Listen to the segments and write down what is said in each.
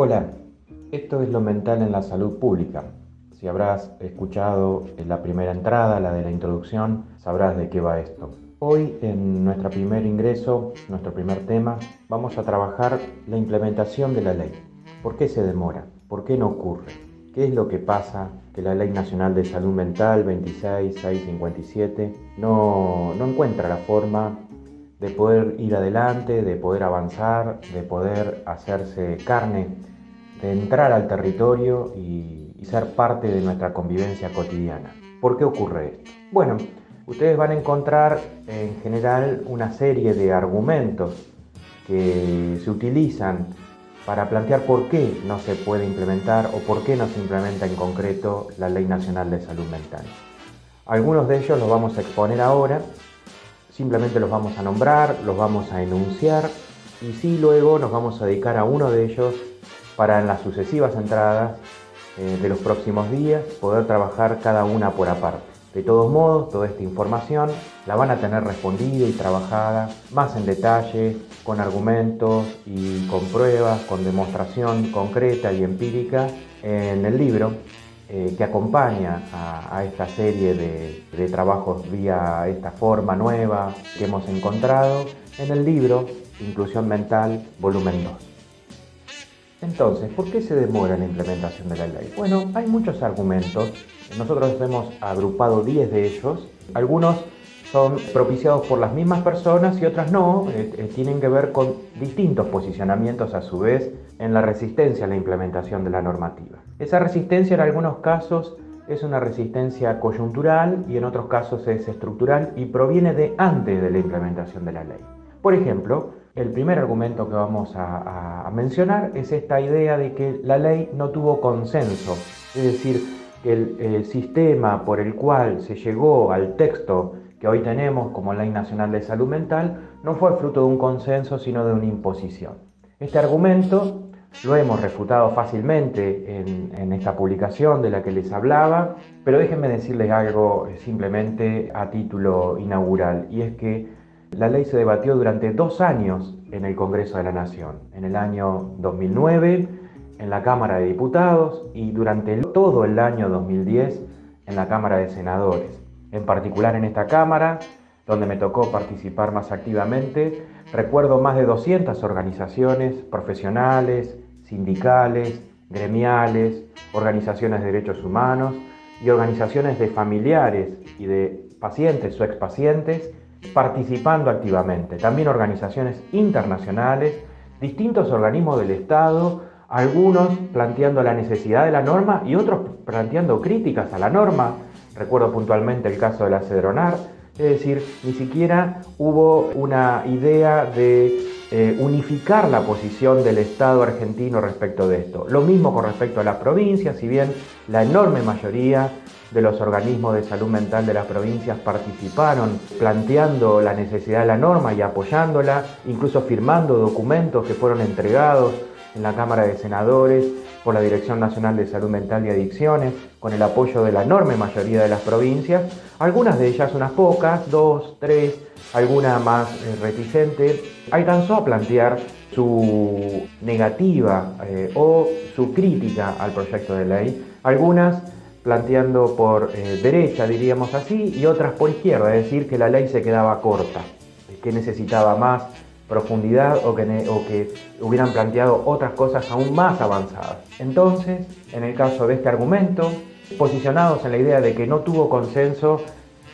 Hola, esto es lo mental en la salud pública. Si habrás escuchado la primera entrada, la de la introducción, sabrás de qué va esto. Hoy en nuestro primer ingreso, nuestro primer tema, vamos a trabajar la implementación de la ley. ¿Por qué se demora? ¿Por qué no ocurre? ¿Qué es lo que pasa que la Ley Nacional de Salud Mental 26657 no, no encuentra la forma de poder ir adelante, de poder avanzar, de poder hacerse carne, de entrar al territorio y, ser parte de nuestra convivencia cotidiana. ¿Por qué ocurre esto? Bueno, ustedes van a encontrar en general una serie de argumentos que se utilizan para plantear por qué no se puede implementar o por qué no se implementa en concreto la Ley Nacional de Salud Mental. Algunos de ellos los vamos a exponer ahora Simplemente los vamos a nombrar, los vamos a enunciar y sí luego nos vamos a dedicar a uno de ellos para en las sucesivas entradas eh, de los próximos días poder trabajar cada una por aparte. De todos modos, toda esta información la van a tener respondida y trabajada más en detalle, con argumentos y con pruebas, con demostración concreta y empírica en el libro eh, que acompaña a, esta serie de, trabajos vía esta forma nueva que hemos encontrado en el libro Inclusión Mental, volumen 2. Entonces, ¿por qué se demora la implementación de la ley? Bueno, hay muchos argumentos. Nosotros hemos agrupado 10 de ellos. Algunos son propiciados por las mismas personas y otras no, eh, eh, tienen que ver con distintos posicionamientos a su vez en la resistencia a la implementación de la normativa. Esa resistencia en algunos casos es una resistencia coyuntural y en otros casos es estructural y proviene de antes de la implementación de la ley. Por ejemplo, el primer argumento que vamos a, mencionar es esta idea de que la ley no tuvo consenso, es decir, que el sistema por el cual se llegó al texto que hoy tenemos como Ley Nacional de Salud Mental no fue fruto de un consenso, sino de una imposición. Este argumento lo hemos refutado fácilmente en, esta publicación de la que les hablaba, pero déjenme decirles algo eh, simplemente a título inaugural, y es que la ley se debatió durante dos años en el Congreso de la Nación, en el año 2009, en la Cámara de Diputados y durante todo el año 2010 en la Cámara de Senadores en particular en esta Cámara, donde me tocó participar más activamente, recuerdo más de 200 organizaciones profesionales, sindicales, gremiales, organizaciones de derechos humanos y organizaciones de familiares y de pacientes o expacientes participando activamente. También organizaciones internacionales, distintos organismos del Estado, algunos planteando la necesidad de la norma y otros planteando críticas a la norma, Recuerdo puntualmente el caso de la Cedronar, es decir, ni siquiera hubo una idea de eh, unificar la posición del Estado argentino respecto de esto. Lo mismo con respecto a las provincias, si bien la enorme mayoría de los organismos de salud mental de las provincias participaron planteando la necesidad de la norma y apoyándola, incluso firmando documentos que fueron entregados en la Cámara de Senadores por la Dirección Nacional de Salud Mental y Adicciones, con el apoyo de la enorme mayoría de las provincias, algunas de ellas, unas pocas, dos, tres, alguna más eh, reticente, alcanzó a plantear su negativa eh, o su crítica al proyecto de ley, algunas planteando por eh, derecha, diríamos así, y otras por izquierda, es decir, que la ley se quedaba corta, que necesitaba más profundidad o que, o que hubieran planteado otras cosas aún más avanzadas. Entonces, en el caso de este argumento, posicionados en la idea de que no tuvo consenso,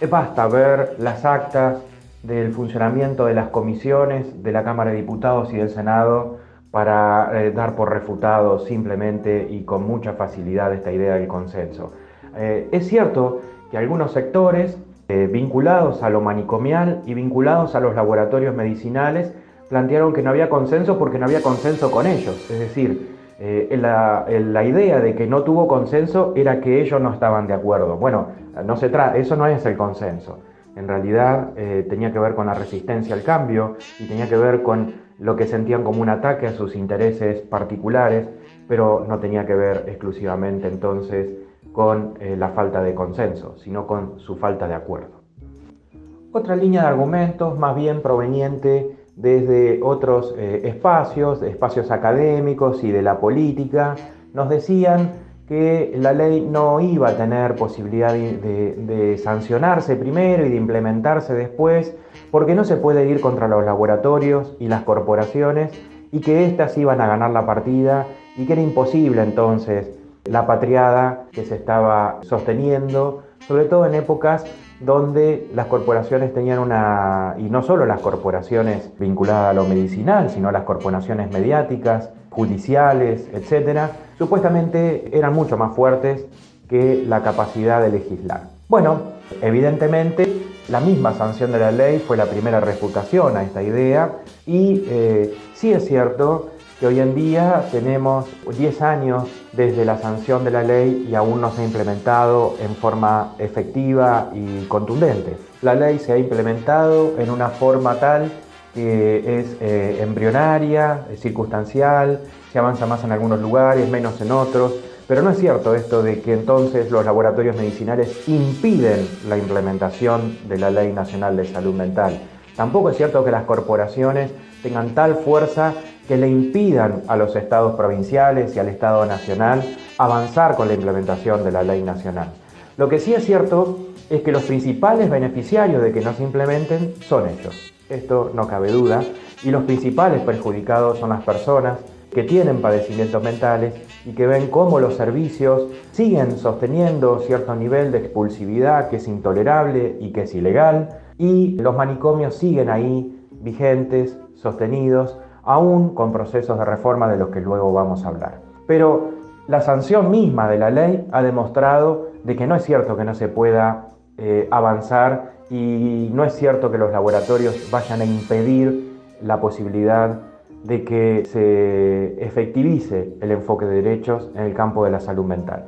eh, basta ver las actas del funcionamiento de las comisiones de la Cámara de Diputados y del Senado para eh, dar por refutado simplemente y con mucha facilidad esta idea del consenso. Eh, es cierto que algunos sectores vinculados a lo manicomial y vinculados a los laboratorios medicinales plantearon que no había consenso porque no había consenso con ellos. Es decir, eh, la, idea de que no tuvo consenso era que ellos no estaban de acuerdo. Bueno, no se eso no es el consenso. En realidad eh, tenía que ver con la resistencia al cambio y tenía que ver con lo que sentían como un ataque a sus intereses particulares, pero no tenía que ver exclusivamente entonces con eh, la falta de consenso, sino con su falta de acuerdo. Otra línea de argumentos, más bien proveniente desde otros eh, espacios, espacios académicos y de la política, nos decían que la ley no iba a tener posibilidad de, sancionarse primero y de implementarse después, porque no se puede ir contra los laboratorios y las corporaciones y que éstas iban a ganar la partida y que era imposible entonces la patriada que se estaba sosteniendo, sobre todo en épocas donde las corporaciones tenían una, y no solo las corporaciones vinculadas a lo medicinal, sino las corporaciones mediáticas, judiciales, etcétera, supuestamente eran mucho más fuertes que la capacidad de legislar. Bueno, evidentemente la misma sanción de la ley fue la primera refutación a esta idea y eh, sí es cierto hoy en día tenemos 10 años desde la sanción de la ley y aún no se ha implementado en forma efectiva y contundente. La ley se ha implementado en una forma tal que es eh, embrionaria, es circunstancial, se avanza más en algunos lugares, menos en otros, pero no es cierto esto de que entonces los laboratorios medicinales impiden la implementación de la Ley Nacional de Salud Mental. Tampoco es cierto que las corporaciones tengan tal fuerza que le impidan a los estados provinciales y al Estado nacional avanzar con la implementación de la ley nacional. Lo que sí es cierto es que los principales beneficiarios de que no se implementen son ellos. Esto no cabe duda. Y los principales perjudicados son las personas que tienen padecimientos mentales y que ven cómo los servicios siguen sosteniendo cierto nivel de expulsividad que es intolerable y que es ilegal, y los manicomios siguen ahí vigentes, sostenidos, aún con procesos de reforma de los que luego vamos a hablar. Pero la sanción misma de la ley ha demostrado de que no es cierto que no se pueda eh, avanzar y no es cierto que los laboratorios vayan a impedir la posibilidad de que se efectivice el enfoque de derechos en el campo de la salud mental.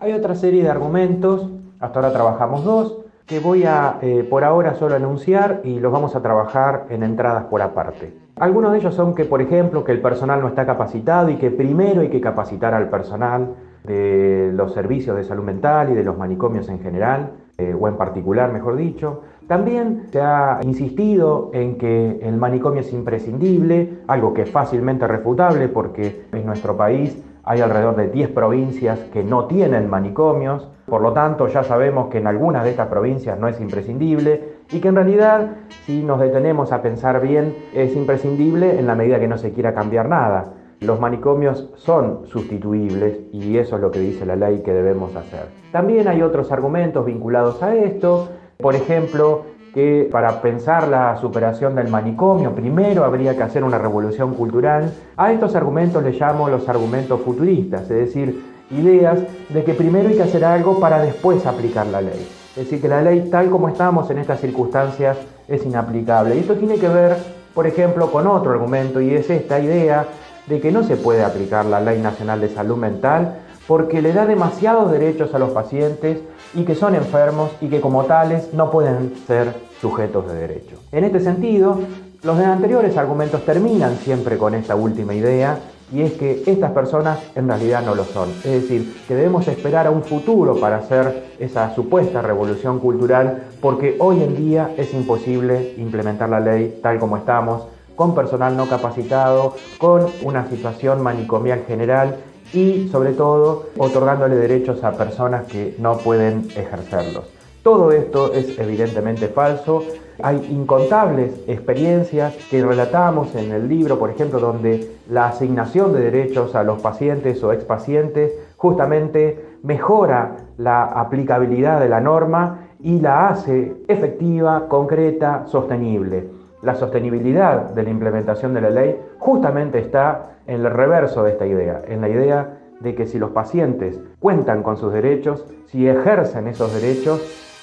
Hay otra serie de argumentos, hasta ahora trabajamos dos, que voy a eh, por ahora solo anunciar y los vamos a trabajar en entradas por aparte. Algunos de ellos son que, por ejemplo, que el personal no está capacitado y que primero hay que capacitar al personal de los servicios de salud mental y de los manicomios en general, eh, o en particular, mejor dicho. También se ha insistido en que el manicomio es imprescindible, algo que es fácilmente refutable porque en nuestro país hay alrededor de 10 provincias que no tienen manicomios, por lo tanto ya sabemos que en algunas de estas provincias no es imprescindible y que en realidad si nos detenemos a pensar bien es imprescindible en la medida que no se quiera cambiar nada. Los manicomios son sustituibles y eso es lo que dice la ley que debemos hacer. También hay otros argumentos vinculados a esto, por ejemplo, que para pensar la superación del manicomio primero habría que hacer una revolución cultural. A estos argumentos les llamo los argumentos futuristas, es decir, ideas de que primero hay que hacer algo para después aplicar la ley. Es decir, que la ley tal como estamos en estas circunstancias es inaplicable. Y esto tiene que ver, por ejemplo, con otro argumento y es esta idea de que no se puede aplicar la Ley Nacional de Salud Mental porque le da demasiados derechos a los pacientes y que son enfermos y que como tales no pueden ser sujetos de derecho. En este sentido, los anteriores argumentos terminan siempre con esta última idea y es que estas personas en realidad no lo son. Es decir, que debemos esperar a un futuro para hacer esa supuesta revolución cultural porque hoy en día es imposible implementar la ley tal como estamos, con personal no capacitado, con una situación manicomial general y sobre todo otorgándole derechos a personas que no pueden ejercerlos. Todo esto es evidentemente falso. Hay incontables experiencias que relatamos en el libro, por ejemplo, donde la asignación de derechos a los pacientes o expacientes justamente mejora la aplicabilidad de la norma y la hace efectiva, concreta, sostenible. La sostenibilidad de la implementación de la ley justamente está el reverso de esta idea, en la idea de que si los pacientes cuentan con sus derechos, si ejercen esos derechos,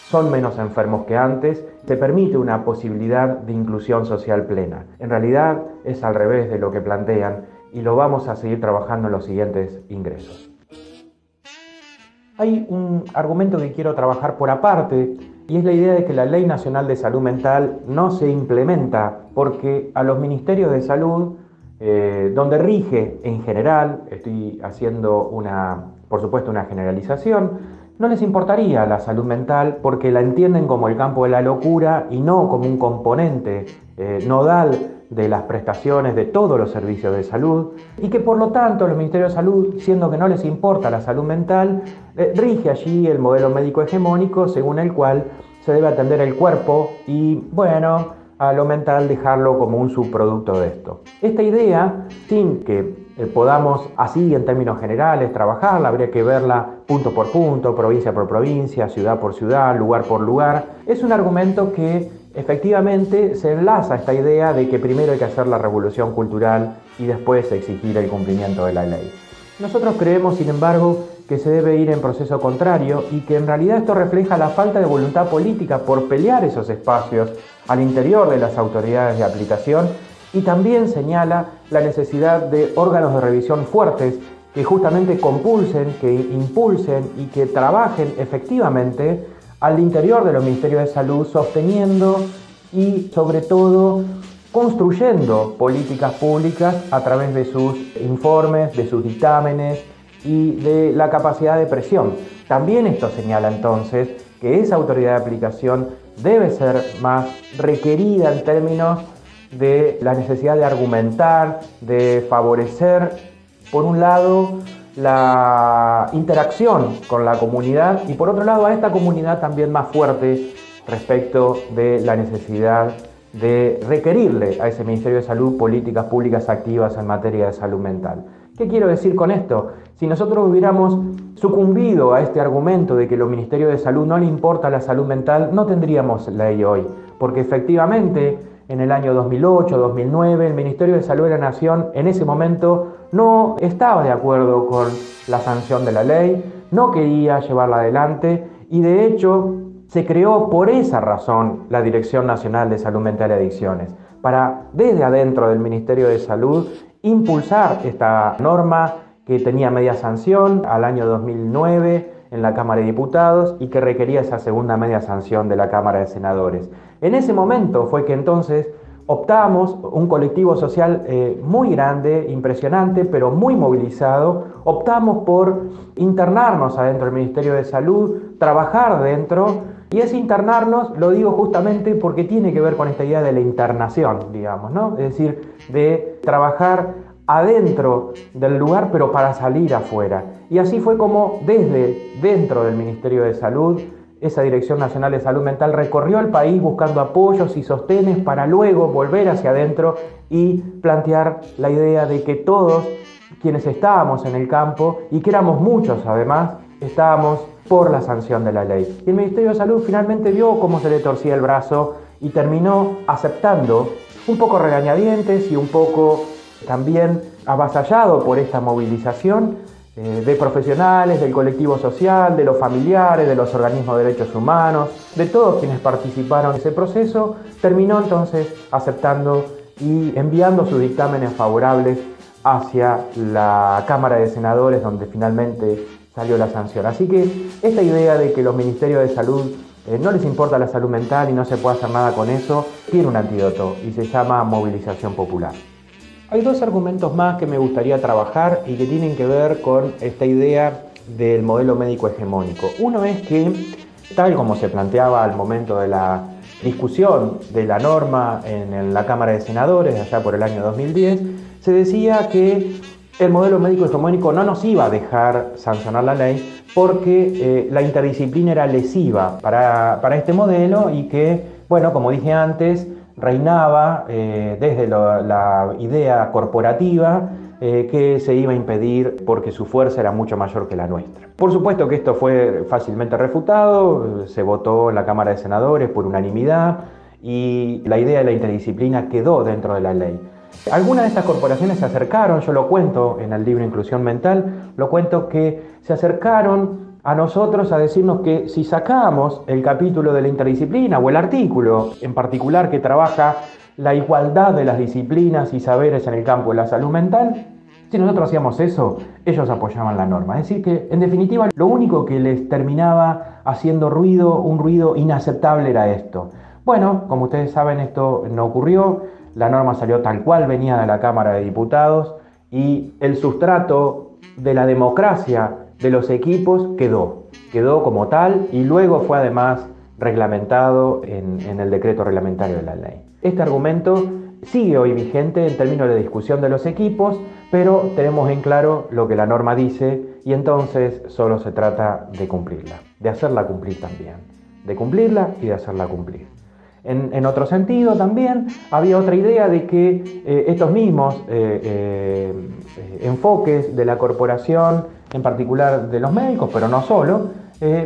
son menos enfermos que antes, se permite una posibilidad de inclusión social plena. En realidad es al revés de lo que plantean y lo vamos a seguir trabajando en los siguientes ingresos. Hay un argumento que quiero trabajar por aparte y es la idea de que la Ley Nacional de Salud Mental no se implementa porque a los ministerios de salud eh, donde rige en general, estoy haciendo una, por supuesto, una generalización, no les importaría la salud mental porque la entienden como el campo de la locura y no como un componente eh, nodal de las prestaciones de todos los servicios de salud y que por lo tanto los ministerios de salud, siendo que no les importa la salud mental, eh, rige allí el modelo médico hegemónico según el cual se debe atender el cuerpo y bueno, a lo mental dejarlo como un subproducto de esto. Esta idea, sin que eh, podamos así en términos generales trabajarla, habría que verla punto por punto, provincia por provincia, ciudad por ciudad, lugar por lugar, es un argumento que efectivamente se enlaza a esta idea de que primero hay que hacer la revolución cultural y después exigir el cumplimiento de la ley. Nosotros creemos, sin embargo, que se debe ir en proceso contrario y que en realidad esto refleja la falta de voluntad política por pelear esos espacios al interior de las autoridades de aplicación y también señala la necesidad de órganos de revisión fuertes que justamente compulsen, que impulsen y que trabajen efectivamente al interior de los ministerios de salud, sosteniendo y sobre todo construyendo políticas públicas a través de sus informes, de sus dictámenes y de la capacidad de presión. También esto señala entonces que esa autoridad de aplicación debe ser más requerida en términos de la necesidad de argumentar, de favorecer, por un lado, la interacción con la comunidad y por otro lado a esta comunidad también más fuerte respecto de la necesidad de requerirle a ese Ministerio de Salud políticas públicas activas en materia de salud mental. ¿Qué quiero decir con esto? Si nosotros hubiéramos sucumbido a este argumento de que los Ministerios de Salud no le importa la salud mental, no tendríamos ley hoy, porque efectivamente en el año 2008, 2009, el Ministerio de Salud de la Nación en ese momento no estaba de acuerdo con la sanción de la ley, no quería llevarla adelante y de hecho se creó por esa razón la Dirección Nacional de Salud Mental y Adicciones, para desde adentro del Ministerio de Salud impulsar esta norma que tenía media sanción al año 2009 en la Cámara de Diputados y que requería esa segunda media sanción de la Cámara de Senadores. En ese momento fue que entonces optamos, un colectivo social eh, muy grande, impresionante, pero muy movilizado, optamos por internarnos adentro del Ministerio de Salud, trabajar dentro, y ese internarnos lo digo justamente porque tiene que ver con esta idea de la internación, digamos, ¿no? Es decir, de trabajar adentro del lugar, pero para salir afuera. Y así fue como desde dentro del Ministerio de Salud, esa Dirección Nacional de Salud Mental recorrió el país buscando apoyos y sostenes para luego volver hacia adentro y plantear la idea de que todos quienes estábamos en el campo, y que éramos muchos además, estábamos por la sanción de la ley. Y el Ministerio de Salud finalmente vio cómo se le torcía el brazo y terminó aceptando, un poco regañadientes y un poco también avasallado por esta movilización eh, de profesionales, del colectivo social, de los familiares, de los organismos de derechos humanos, de todos quienes participaron en ese proceso, terminó entonces aceptando y enviando sus dictámenes favorables hacia la Cámara de Senadores, donde finalmente salió la sanción. Así que esta idea de que los ministerios de salud eh, no les importa la salud mental y no se puede hacer nada con eso, tiene un antídoto y se llama movilización popular. Hay dos argumentos más que me gustaría trabajar y que tienen que ver con esta idea del modelo médico hegemónico. Uno es que, tal como se planteaba al momento de la discusión de la norma en la Cámara de Senadores, allá por el año 2010, se decía que el modelo médico hegemónico no nos iba a dejar sancionar la ley porque eh, la interdisciplina era lesiva para, para este modelo y que, bueno, como dije antes, reinaba eh, desde la idea corporativa eh, que se iba a impedir porque su fuerza era mucho mayor que la nuestra. Por supuesto que esto fue fácilmente refutado, se votó en la Cámara de Senadores por unanimidad y la idea de la interdisciplina quedó dentro de la ley. Algunas de estas corporaciones se acercaron, yo lo cuento en el libro Inclusión Mental, lo cuento que se acercaron a nosotros a decirnos que si sacamos el capítulo de la interdisciplina o el artículo en particular que trabaja la igualdad de las disciplinas y saberes en el campo de la salud mental, si nosotros hacíamos eso, ellos apoyaban la norma. Es decir, que en definitiva lo único que les terminaba haciendo ruido, un ruido inaceptable era esto. Bueno, como ustedes saben, esto no ocurrió, la norma salió tal cual venía de la Cámara de Diputados y el sustrato de la democracia de los equipos quedó, quedó como tal y luego fue además reglamentado en, el decreto reglamentario de la ley. Este argumento sigue hoy vigente en términos de discusión de los equipos, pero tenemos en claro lo que la norma dice y entonces solo se trata de cumplirla, de hacerla cumplir también, de cumplirla y de hacerla cumplir. En, otro sentido también había otra idea de que eh, estos mismos eh, eh, enfoques de la corporación, en particular de los médicos, pero no solo,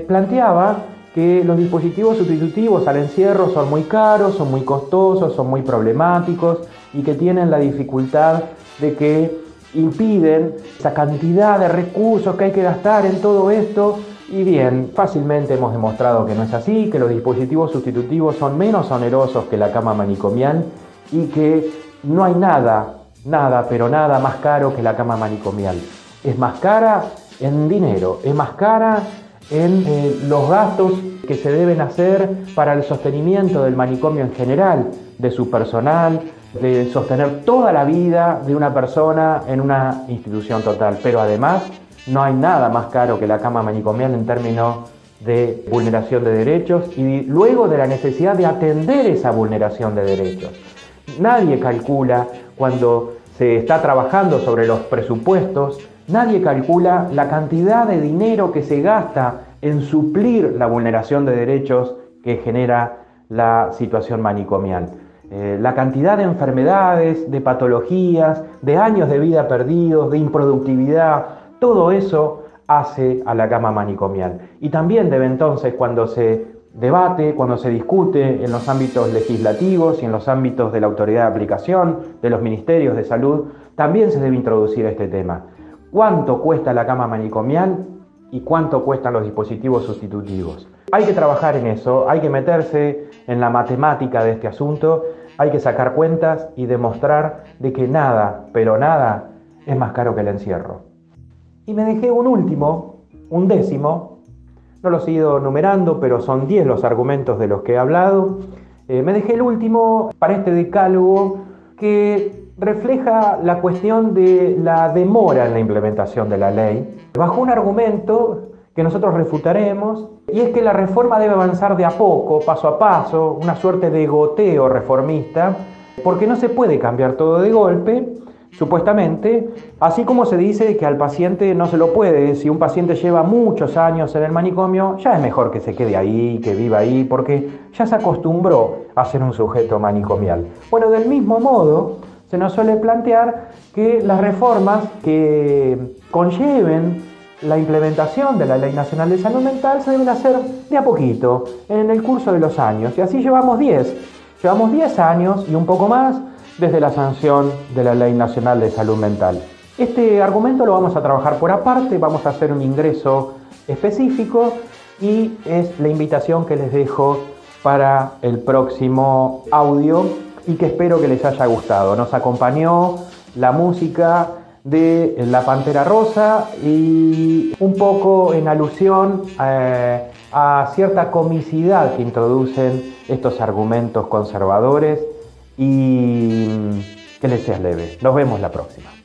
planteaba que los dispositivos sustitutivos al encierro son muy caros, son muy costosos, son muy problemáticos y que tienen la dificultad de que impiden esa cantidad de recursos que hay que gastar en todo esto. Y bien, fácilmente hemos demostrado que no es así, que los dispositivos sustitutivos son menos onerosos que la cama manicomial y que no hay nada, nada, pero nada más caro que la cama manicomial. Es más cara en dinero, es más cara en eh, los gastos que se deben hacer para el sostenimiento del manicomio en general, de su personal, de sostener toda la vida de una persona en una institución total. Pero además no hay nada más caro que la cama manicomial en términos de vulneración de derechos y luego de la necesidad de atender esa vulneración de derechos. Nadie calcula cuando se está trabajando sobre los presupuestos Nadie calcula la cantidad de dinero que se gasta en suplir la vulneración de derechos que genera la situación manicomial. Eh, la cantidad de enfermedades, de patologías, de años de vida perdidos, de improductividad, todo eso hace a la cama manicomial. Y también debe entonces, cuando se debate, cuando se discute en los ámbitos legislativos y en los ámbitos de la autoridad de aplicación, de los ministerios de salud, también se debe introducir este tema cuánto cuesta la cama manicomial y cuánto cuestan los dispositivos sustitutivos. Hay que trabajar en eso, hay que meterse en la matemática de este asunto, hay que sacar cuentas y demostrar de que nada, pero nada, es más caro que el encierro. Y me dejé un último, un décimo, no los he ido numerando, pero son 10 los argumentos de los que he hablado. Eh, me dejé el último para este decálogo que refleja la cuestión de la demora en la implementación de la ley, bajo un argumento que nosotros refutaremos, y es que la reforma debe avanzar de a poco, paso a paso, una suerte de goteo reformista, porque no se puede cambiar todo de golpe, supuestamente, así como se dice que al paciente no se lo puede, si un paciente lleva muchos años en el manicomio, ya es mejor que se quede ahí, que viva ahí, porque ya se acostumbró a ser un sujeto manicomial. Bueno, del mismo modo, se nos suele plantear que las reformas que conlleven la implementación de la Ley Nacional de Salud Mental se deben hacer de a poquito, en el curso de los años. Y así llevamos 10. Llevamos 10 años y un poco más desde la sanción de la Ley Nacional de Salud Mental. Este argumento lo vamos a trabajar por aparte, vamos a hacer un ingreso específico y es la invitación que les dejo para el próximo audio y que espero que les haya gustado. Nos acompañó la música de La Pantera Rosa y un poco en alusión eh, a cierta comicidad que introducen estos argumentos conservadores y que les sea leve. Nos vemos la próxima.